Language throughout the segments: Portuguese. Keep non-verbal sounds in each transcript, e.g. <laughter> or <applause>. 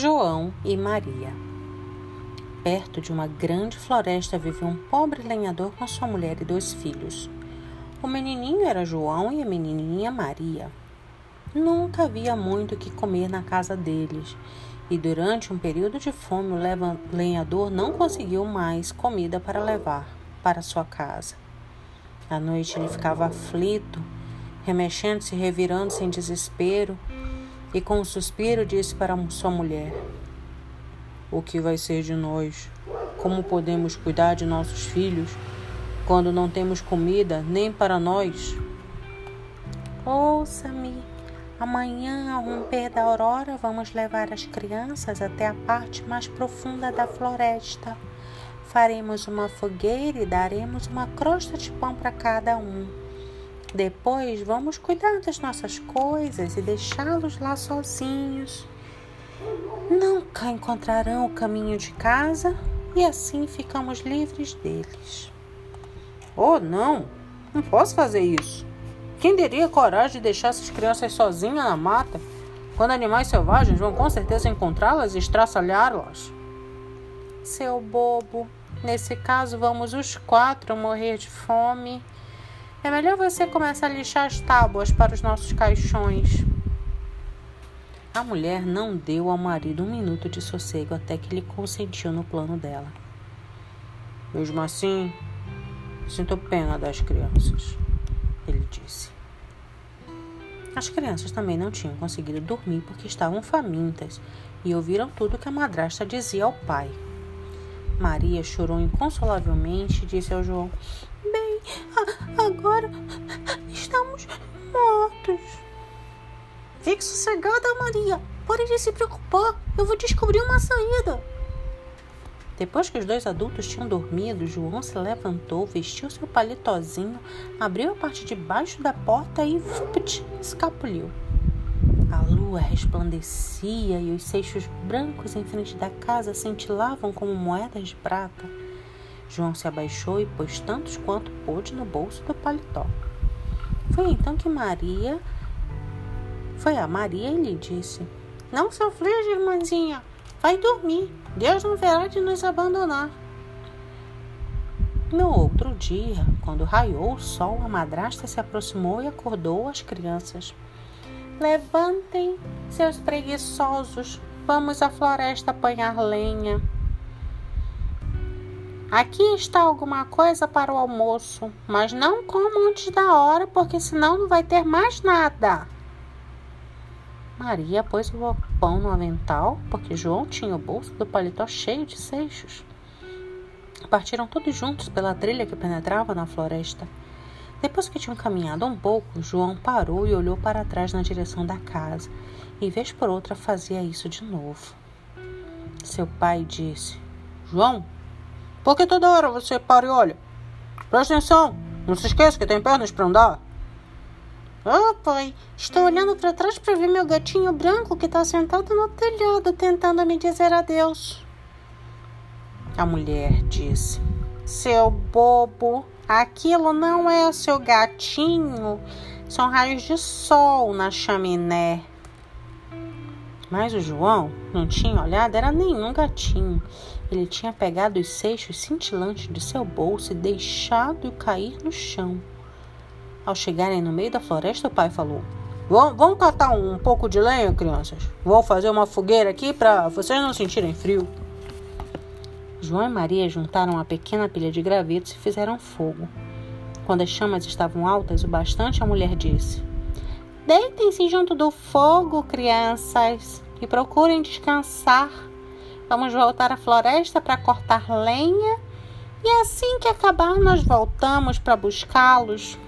João e Maria. Perto de uma grande floresta vivia um pobre lenhador com sua mulher e dois filhos. O menininho era João e a menininha Maria. Nunca havia muito o que comer na casa deles, e durante um período de fome o lenhador não conseguiu mais comida para levar para sua casa. À noite ele ficava aflito, remexendo-se e revirando-se em desespero, e com um suspiro disse para sua mulher: O que vai ser de nós? Como podemos cuidar de nossos filhos quando não temos comida nem para nós? Ouça-me. Amanhã, ao romper da aurora, vamos levar as crianças até a parte mais profunda da floresta. Faremos uma fogueira e daremos uma crosta de pão para cada um. Depois vamos cuidar das nossas coisas e deixá-los lá sozinhos. Nunca encontrarão o caminho de casa e assim ficamos livres deles. Oh, não! Não posso fazer isso. Quem teria coragem de deixar essas crianças sozinhas na mata, quando animais selvagens vão com certeza encontrá-las e estraçalhá-las? Seu bobo, nesse caso vamos os quatro morrer de fome. É melhor você começar a lixar as tábuas para os nossos caixões. A mulher não deu ao marido um minuto de sossego até que ele consentiu no plano dela. Mesmo assim, sinto pena das crianças, ele disse. As crianças também não tinham conseguido dormir porque estavam famintas e ouviram tudo que a madrasta dizia ao pai. Maria chorou inconsolavelmente e disse ao João: Agora estamos mortos. Fique sossegada, Maria. Pare de se preocupar. Eu vou descobrir uma saída. Depois que os dois adultos tinham dormido, João se levantou, vestiu seu palitozinho, abriu a parte de baixo da porta e vupt, escapuliu. A lua resplandecia e os seixos brancos em frente da casa cintilavam como moedas de prata. João se abaixou e pôs tantos quanto pôde no bolso do paletó. Foi então que Maria foi a Maria e lhe disse: Não aflige, irmãzinha. Vai dormir. Deus não verá de nos abandonar. No outro dia, quando raiou o sol, a madrasta se aproximou e acordou as crianças. Levantem, seus preguiçosos. Vamos à floresta apanhar lenha. Aqui está alguma coisa para o almoço, mas não coma antes da hora, porque senão não vai ter mais nada. Maria pôs o pão no avental, porque João tinha o bolso do paletó cheio de seixos. Partiram todos juntos pela trilha que penetrava na floresta. Depois que tinham caminhado um pouco, João parou e olhou para trás na direção da casa, e vez por outra fazia isso de novo. Seu pai disse: João, por que toda hora você para e olha? Presta atenção, não se esqueça que tem pernas para andar. Oh, pai, estou olhando para trás para ver meu gatinho branco que está sentado no telhado tentando me dizer adeus. A mulher disse: Seu bobo, aquilo não é o seu gatinho, são raios de sol na chaminé. Mas o João não tinha olhado, era nenhum gatinho. Ele tinha pegado os seixos cintilantes de seu bolso e deixado-o cair no chão. Ao chegarem no meio da floresta, o pai falou: Vamos catar um pouco de lenha, crianças? Vou fazer uma fogueira aqui para vocês não sentirem frio. João e Maria juntaram uma pequena pilha de gravetos e fizeram fogo. Quando as chamas estavam altas o bastante, a mulher disse: Deitem-se junto do fogo, crianças, e procurem descansar. Vamos voltar à floresta para cortar lenha e assim que acabar, nós voltamos para buscá-los.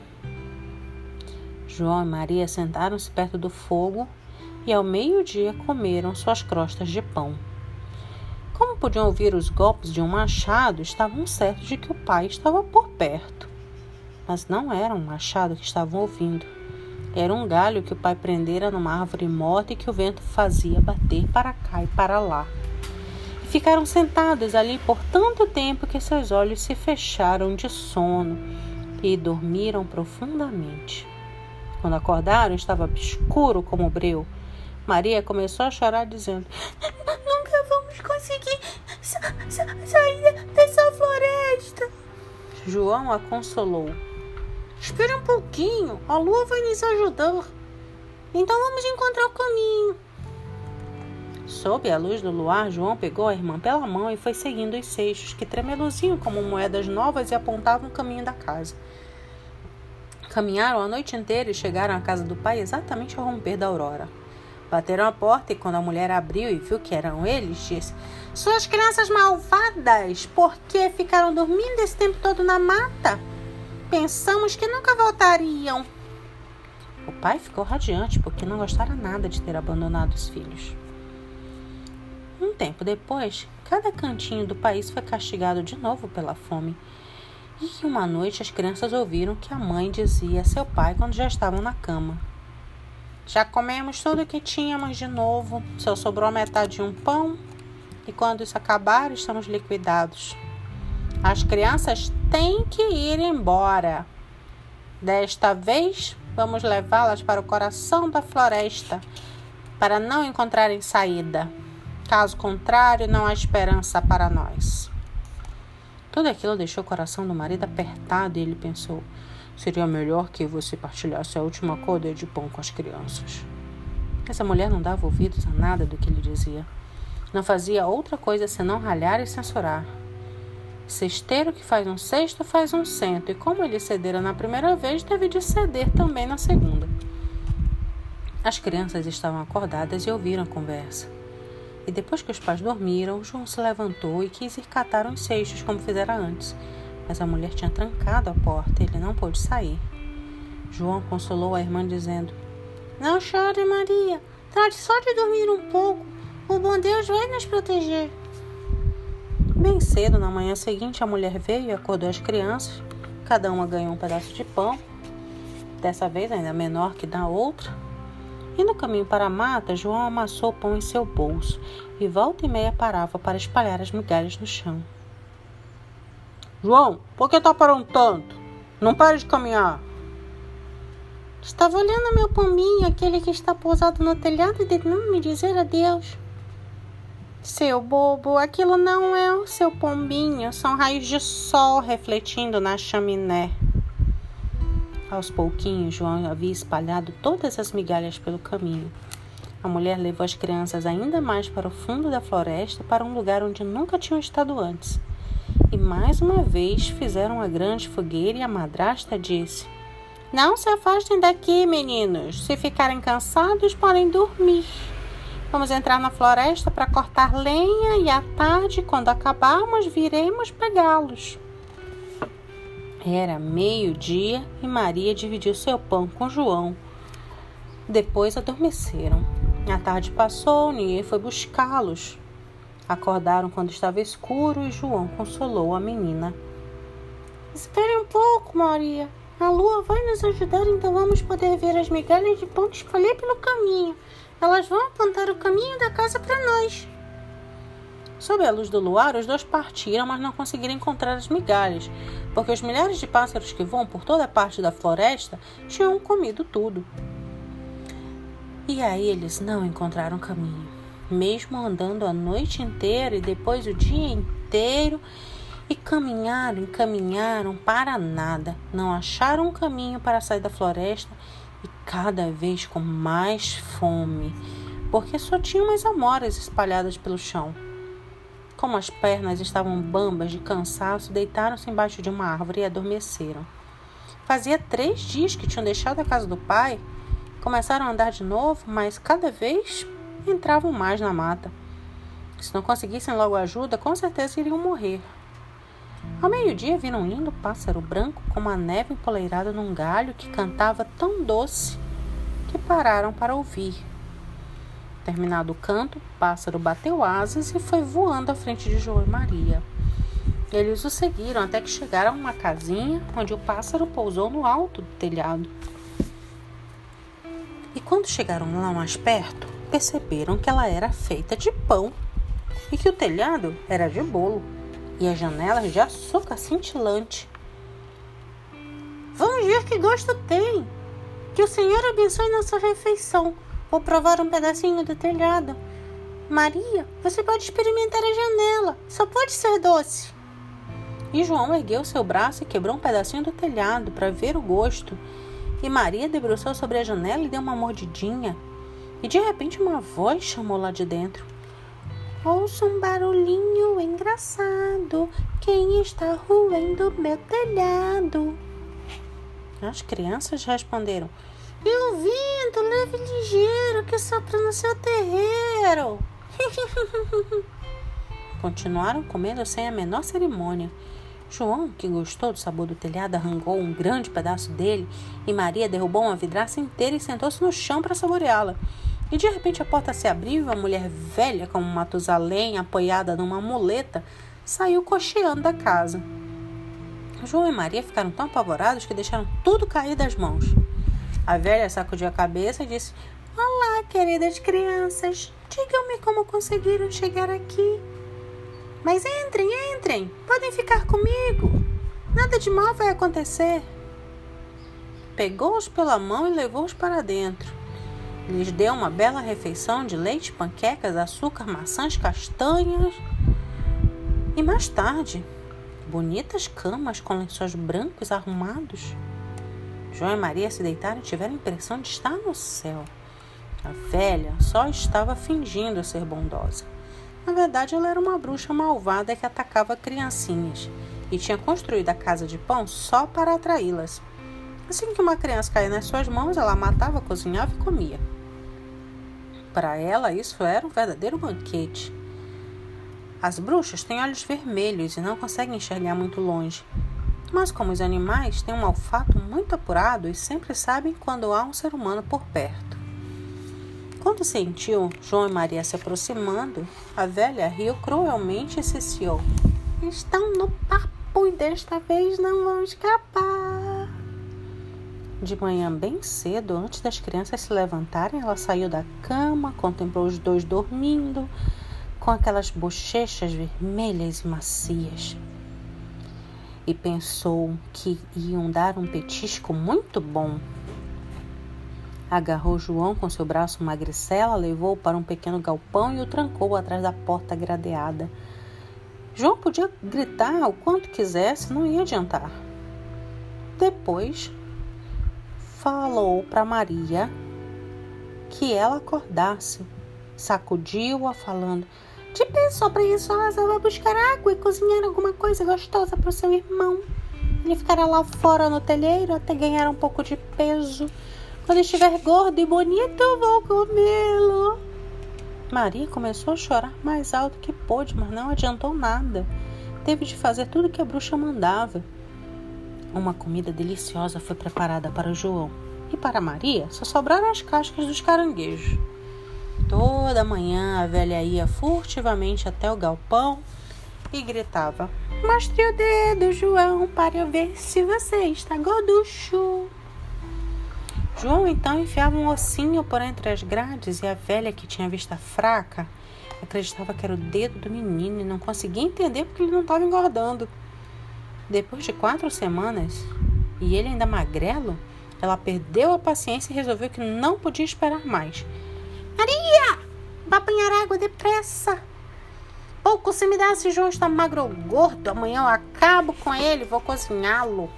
João e Maria sentaram-se perto do fogo e ao meio-dia comeram suas crostas de pão. Como podiam ouvir os golpes de um machado, estavam certos de que o pai estava por perto. Mas não era um machado que estavam ouvindo. Era um galho que o pai prendera numa árvore morta e que o vento fazia bater para cá e para lá. E ficaram sentados ali por tanto tempo que seus olhos se fecharam de sono e dormiram profundamente. Quando acordaram, estava escuro como o breu. Maria começou a chorar, dizendo: vamos conseguir sa sa sair dessa floresta. João a consolou. Espere um pouquinho, a lua vai nos ajudar. Então vamos encontrar o caminho. Sob a luz do luar, João pegou a irmã pela mão e foi seguindo os seixos, que tremeluziam como moedas novas e apontavam o caminho da casa. Caminharam a noite inteira e chegaram à casa do pai exatamente ao romper da aurora. Bateram a porta e, quando a mulher abriu e viu que eram eles, disse: Suas crianças malvadas, por que ficaram dormindo esse tempo todo na mata? Pensamos que nunca voltariam. O pai ficou radiante porque não gostara nada de ter abandonado os filhos. Um tempo depois, cada cantinho do país foi castigado de novo pela fome. E uma noite as crianças ouviram que a mãe dizia a seu pai quando já estavam na cama: Já comemos tudo o que tínhamos de novo, só sobrou metade de um pão, e quando isso acabar, estamos liquidados. As crianças têm que ir embora. Desta vez, vamos levá-las para o coração da floresta para não encontrarem saída. Caso contrário, não há esperança para nós. Tudo aquilo deixou o coração do marido apertado e ele pensou: seria melhor que você partilhasse a última corda de pão com as crianças. Essa mulher não dava ouvidos a nada do que ele dizia. Não fazia outra coisa senão ralhar e censurar. Cesteiro que faz um cesto faz um cento, e como ele cedera na primeira vez, teve de ceder também na segunda. As crianças estavam acordadas e ouviram a conversa. E depois que os pais dormiram, João se levantou e quis ir catar os seixos como fizera antes. Mas a mulher tinha trancado a porta e ele não pôde sair. João consolou a irmã, dizendo: Não chore, Maria. Trate só de dormir um pouco. O bom Deus vai nos proteger. Bem cedo, na manhã seguinte, a mulher veio e acordou as crianças. Cada uma ganhou um pedaço de pão, dessa vez ainda menor que da outra. E no caminho para a mata, João amassou pão em seu bolso e volta e meia parava para espalhar as migalhas no chão. João, por que está parando tanto? Não pare de caminhar. Estava olhando meu pombinho, aquele que está pousado no telhado, e não me dizer adeus. Seu bobo, aquilo não é o seu pombinho, são raios de sol refletindo na chaminé. Aos pouquinhos, João havia espalhado todas as migalhas pelo caminho. A mulher levou as crianças ainda mais para o fundo da floresta, para um lugar onde nunca tinham estado antes. E mais uma vez fizeram uma grande fogueira e a madrasta disse: Não se afastem daqui, meninos. Se ficarem cansados, podem dormir. Vamos entrar na floresta para cortar lenha e à tarde, quando acabarmos, viremos pegá-los. Era meio-dia e Maria dividiu seu pão com João. Depois adormeceram. A tarde passou, ninguém foi buscá-los. Acordaram quando estava escuro e João consolou a menina. Espere um pouco, Maria. A lua vai nos ajudar, então vamos poder ver as migalhas de pão que escolher pelo caminho. Elas vão apontar o caminho da casa para nós. Sob a luz do luar, os dois partiram, mas não conseguiram encontrar as migalhas, porque os milhares de pássaros que voam por toda parte da floresta tinham comido tudo. E aí eles não encontraram caminho, mesmo andando a noite inteira e depois o dia inteiro, e caminharam, caminharam para nada, não acharam um caminho para sair da floresta e cada vez com mais fome, porque só tinham umas amoras espalhadas pelo chão. Como as pernas estavam bambas de cansaço, deitaram-se embaixo de uma árvore e adormeceram. Fazia três dias que tinham deixado a casa do pai. Começaram a andar de novo, mas cada vez entravam mais na mata. Se não conseguissem logo ajuda, com certeza iriam morrer. Ao meio-dia viram um lindo pássaro branco com uma neve empoleirada num galho que cantava tão doce que pararam para ouvir. Terminado o canto, o pássaro bateu asas e foi voando à frente de João e Maria. Eles o seguiram até que chegaram a uma casinha onde o pássaro pousou no alto do telhado. E quando chegaram lá mais perto, perceberam que ela era feita de pão e que o telhado era de bolo e as janelas de açúcar cintilante. Vamos ver que gosto tem! Que o Senhor abençoe nossa refeição. Vou provar um pedacinho do telhado. Maria, você pode experimentar a janela. Só pode ser doce. E João ergueu seu braço e quebrou um pedacinho do telhado para ver o gosto. E Maria debruçou sobre a janela e deu uma mordidinha. E de repente uma voz chamou lá de dentro: Ouço um barulhinho engraçado. Quem está roendo meu telhado? As crianças responderam: E o vento leve ligeiro que sopra no seu terreiro. <laughs> Continuaram comendo sem a menor cerimônia. João, que gostou do sabor do telhado, arrancou um grande pedaço dele e Maria derrubou uma vidraça inteira e sentou-se no chão para saboreá-la. E de repente a porta se abriu e uma mulher velha como Matusalém, apoiada numa muleta, saiu cocheando da casa. João e Maria ficaram tão apavorados que deixaram tudo cair das mãos. A velha sacudiu a cabeça e disse: Olá, queridas crianças. Digam-me como conseguiram chegar aqui. Mas entrem, entrem, podem ficar comigo. Nada de mal vai acontecer. Pegou-os pela mão e levou-os para dentro. Lhes deu uma bela refeição de leite, panquecas, açúcar, maçãs, castanhas. E mais tarde, bonitas camas com lençóis brancos arrumados. João e Maria se deitaram e tiveram a impressão de estar no céu. A velha só estava fingindo ser bondosa. Na verdade, ela era uma bruxa malvada que atacava criancinhas e tinha construído a casa de pão só para atraí-las. Assim que uma criança caía nas suas mãos, ela matava, cozinhava e comia. Para ela, isso era um verdadeiro banquete. As bruxas têm olhos vermelhos e não conseguem enxergar muito longe. Mas, como os animais, têm um olfato muito apurado e sempre sabem quando há um ser humano por perto. Quando sentiu João e Maria se aproximando, a velha riu cruelmente e ciciou. Estão no papo e desta vez não vão escapar. De manhã bem cedo, antes das crianças se levantarem, ela saiu da cama, contemplou os dois dormindo, com aquelas bochechas vermelhas e macias. E pensou que iam dar um petisco muito bom Agarrou João com seu braço magricela, levou-o para um pequeno galpão e o trancou atrás da porta gradeada. João podia gritar o quanto quisesse, não ia adiantar. Depois, falou para Maria que ela acordasse. Sacudiu-a, falando: De pessoa preguiçosa, vá buscar água e cozinhar alguma coisa gostosa para o seu irmão. Ele ficará lá fora no telheiro até ganhar um pouco de peso. Quando estiver gordo e bonito, vou comê-lo. Maria começou a chorar mais alto que pôde, mas não adiantou nada. Teve de fazer tudo que a bruxa mandava. Uma comida deliciosa foi preparada para João. E para Maria só sobraram as cascas dos caranguejos. Toda manhã a velha ia furtivamente até o galpão e gritava: Mostre o dedo, João, para eu ver se você está gorducho. João então enfiava um ossinho por entre as grades e a velha, que tinha vista fraca, acreditava que era o dedo do menino e não conseguia entender porque ele não estava engordando. Depois de quatro semanas, e ele ainda magrelo, ela perdeu a paciência e resolveu que não podia esperar mais. Maria! Vá apanhar água depressa! Pouco se me dá se João está magro ou gordo. Amanhã eu acabo com ele, vou cozinhá-lo.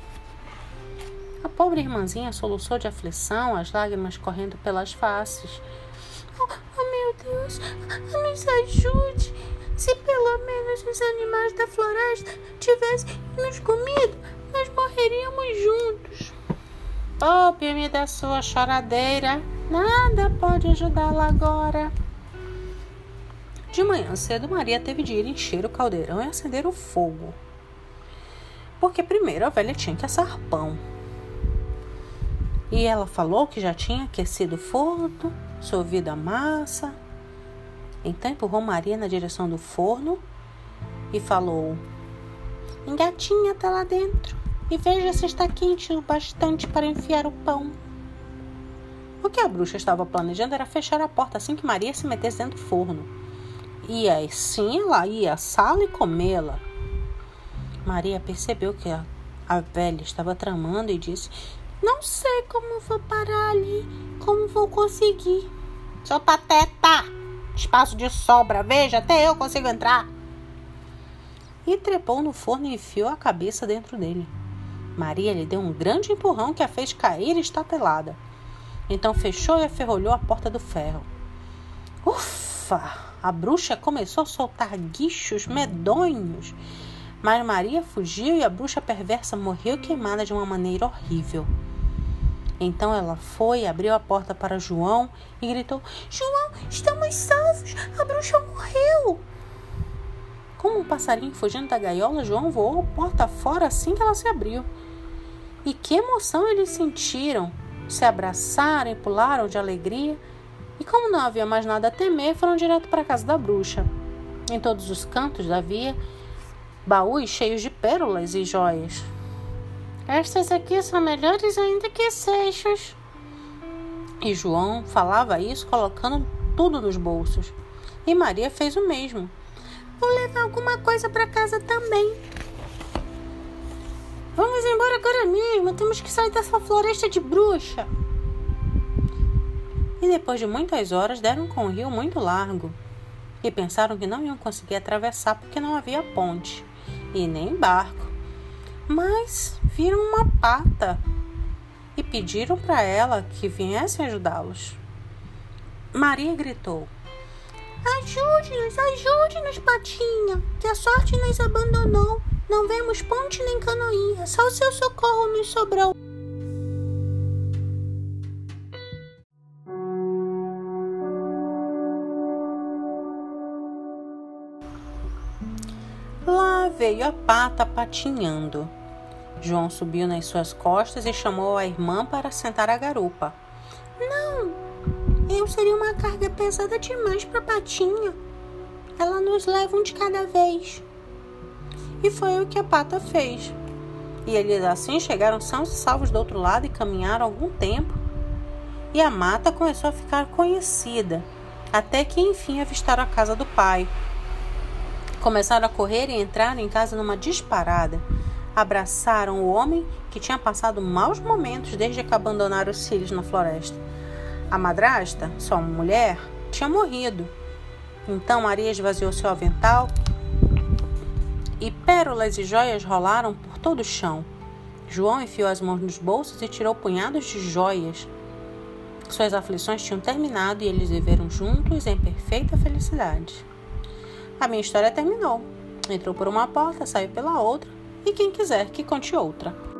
A pobre irmãzinha soluçou de aflição, as lágrimas correndo pelas faces. Oh, oh meu Deus, nos ajude! Se pelo menos os animais da floresta tivessem nos comido, nós morreríamos juntos. Poupe-me da sua choradeira, nada pode ajudá-la agora. De manhã cedo, Maria teve de ir encher o caldeirão e acender o fogo. Porque primeiro a velha tinha que assar pão. E ela falou que já tinha aquecido o forno, sorvido a massa. Então empurrou Maria na direção do forno e falou: Engatinha até lá dentro e veja se está quente o bastante para enfiar o pão. O que a bruxa estava planejando era fechar a porta assim que Maria se metesse dentro do forno. E assim ela ia à sala e comê-la. Maria percebeu que a, a velha estava tramando e disse: não sei como vou parar ali, como vou conseguir. Sou pateta! Espaço de sobra, veja, até eu consigo entrar. E trepou no forno e enfiou a cabeça dentro dele. Maria lhe deu um grande empurrão que a fez cair estatelada. Então fechou e aferrolhou a porta do ferro. Ufa! A bruxa começou a soltar guichos medonhos. Mas Maria fugiu e a bruxa perversa morreu queimada de uma maneira horrível. Então ela foi, abriu a porta para João e gritou: João, estamos salvos! A bruxa morreu! Como um passarinho fugindo da gaiola, João voou porta fora assim que ela se abriu. E que emoção eles sentiram! Se abraçaram e pularam de alegria. E como não havia mais nada a temer, foram direto para a casa da bruxa. Em todos os cantos havia baús cheios de pérolas e joias. Estas aqui são melhores ainda que seixos. E João falava isso colocando tudo nos bolsos. E Maria fez o mesmo. Vou levar alguma coisa para casa também. Vamos embora agora mesmo. Temos que sair dessa floresta de bruxa. E depois de muitas horas deram com o rio muito largo. E pensaram que não iam conseguir atravessar porque não havia ponte e nem barco. Mas viram uma pata e pediram para ela que viesse ajudá-los. Maria gritou: Ajude-nos, ajude-nos, Patinha, que a sorte nos abandonou. Não vemos ponte nem canoinha, só o seu socorro nos sobrou. Lá veio a pata patinhando. João subiu nas suas costas e chamou a irmã para sentar a garupa. Não, eu seria uma carga pesada demais para Patinha. Ela nos leva um de cada vez. E foi o que a pata fez. E eles assim chegaram sãos e salvos do outro lado e caminharam algum tempo. E a mata começou a ficar conhecida, até que enfim avistaram a casa do pai. Começaram a correr e entraram em casa numa disparada. Abraçaram o homem que tinha passado maus momentos desde que abandonaram os filhos na floresta. A madrasta, sua mulher, tinha morrido. Então Maria esvaziou seu avental e pérolas e joias rolaram por todo o chão. João enfiou as mãos nos bolsos e tirou punhados de joias. Suas aflições tinham terminado e eles viveram juntos em perfeita felicidade. A minha história terminou. Entrou por uma porta, saiu pela outra, e quem quiser que conte outra.